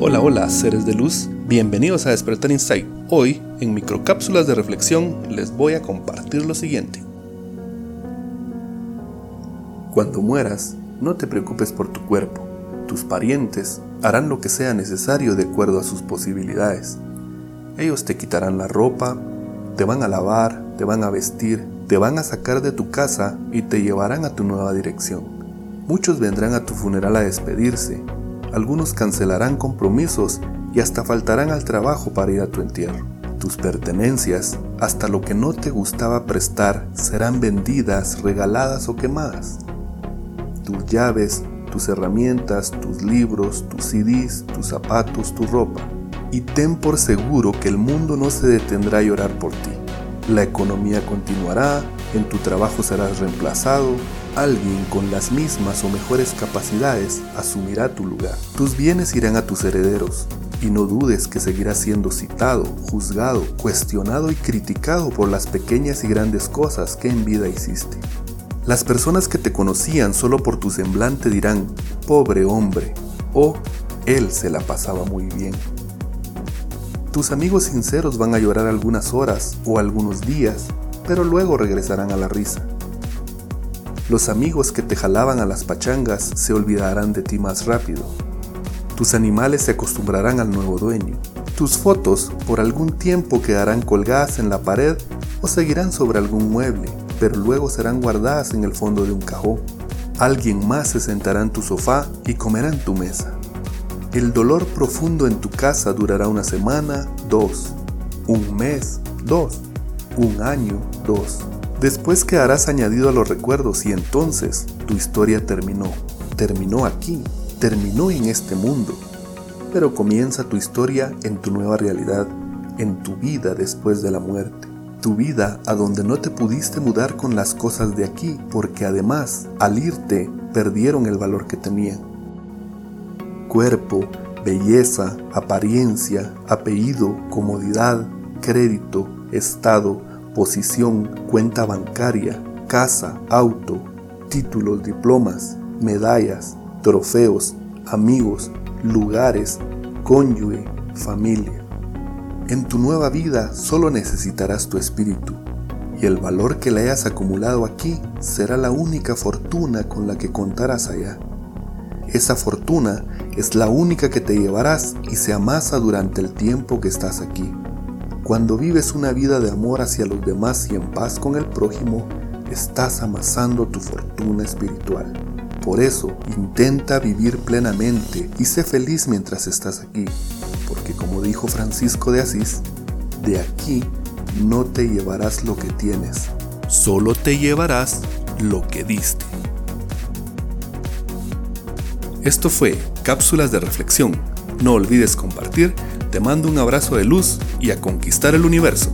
Hola, hola, seres de luz, bienvenidos a Despertar Insight. Hoy, en microcápsulas de reflexión, les voy a compartir lo siguiente. Cuando mueras, no te preocupes por tu cuerpo. Tus parientes harán lo que sea necesario de acuerdo a sus posibilidades. Ellos te quitarán la ropa, te van a lavar, te van a vestir, te van a sacar de tu casa y te llevarán a tu nueva dirección. Muchos vendrán a tu funeral a despedirse, algunos cancelarán compromisos y hasta faltarán al trabajo para ir a tu entierro. Tus pertenencias, hasta lo que no te gustaba prestar, serán vendidas, regaladas o quemadas. Tus llaves, tus herramientas, tus libros, tus CDs, tus zapatos, tu ropa. Y ten por seguro que el mundo no se detendrá a llorar por ti. La economía continuará, en tu trabajo serás reemplazado, alguien con las mismas o mejores capacidades asumirá tu lugar. Tus bienes irán a tus herederos y no dudes que seguirás siendo citado, juzgado, cuestionado y criticado por las pequeñas y grandes cosas que en vida hiciste. Las personas que te conocían solo por tu semblante dirán, pobre hombre, o él se la pasaba muy bien. Tus amigos sinceros van a llorar algunas horas o algunos días, pero luego regresarán a la risa. Los amigos que te jalaban a las pachangas se olvidarán de ti más rápido. Tus animales se acostumbrarán al nuevo dueño. Tus fotos por algún tiempo quedarán colgadas en la pared o seguirán sobre algún mueble, pero luego serán guardadas en el fondo de un cajón. Alguien más se sentará en tu sofá y comerá en tu mesa. El dolor profundo en tu casa durará una semana, dos, un mes, dos, un año, dos. Después quedarás añadido a los recuerdos y entonces tu historia terminó. Terminó aquí, terminó en este mundo. Pero comienza tu historia en tu nueva realidad, en tu vida después de la muerte. Tu vida a donde no te pudiste mudar con las cosas de aquí, porque además, al irte, perdieron el valor que tenían. Cuerpo, belleza, apariencia, apellido, comodidad, crédito, estado, posición, cuenta bancaria, casa, auto, títulos, diplomas, medallas, trofeos, amigos, lugares, cónyuge, familia. En tu nueva vida solo necesitarás tu espíritu y el valor que le hayas acumulado aquí será la única fortuna con la que contarás allá. Esa fortuna es la única que te llevarás y se amasa durante el tiempo que estás aquí. Cuando vives una vida de amor hacia los demás y en paz con el prójimo, estás amasando tu fortuna espiritual. Por eso, intenta vivir plenamente y sé feliz mientras estás aquí, porque como dijo Francisco de Asís, de aquí no te llevarás lo que tienes, solo te llevarás lo que diste. Esto fue Cápsulas de Reflexión. No olvides compartir te mando un abrazo de luz y a conquistar el universo.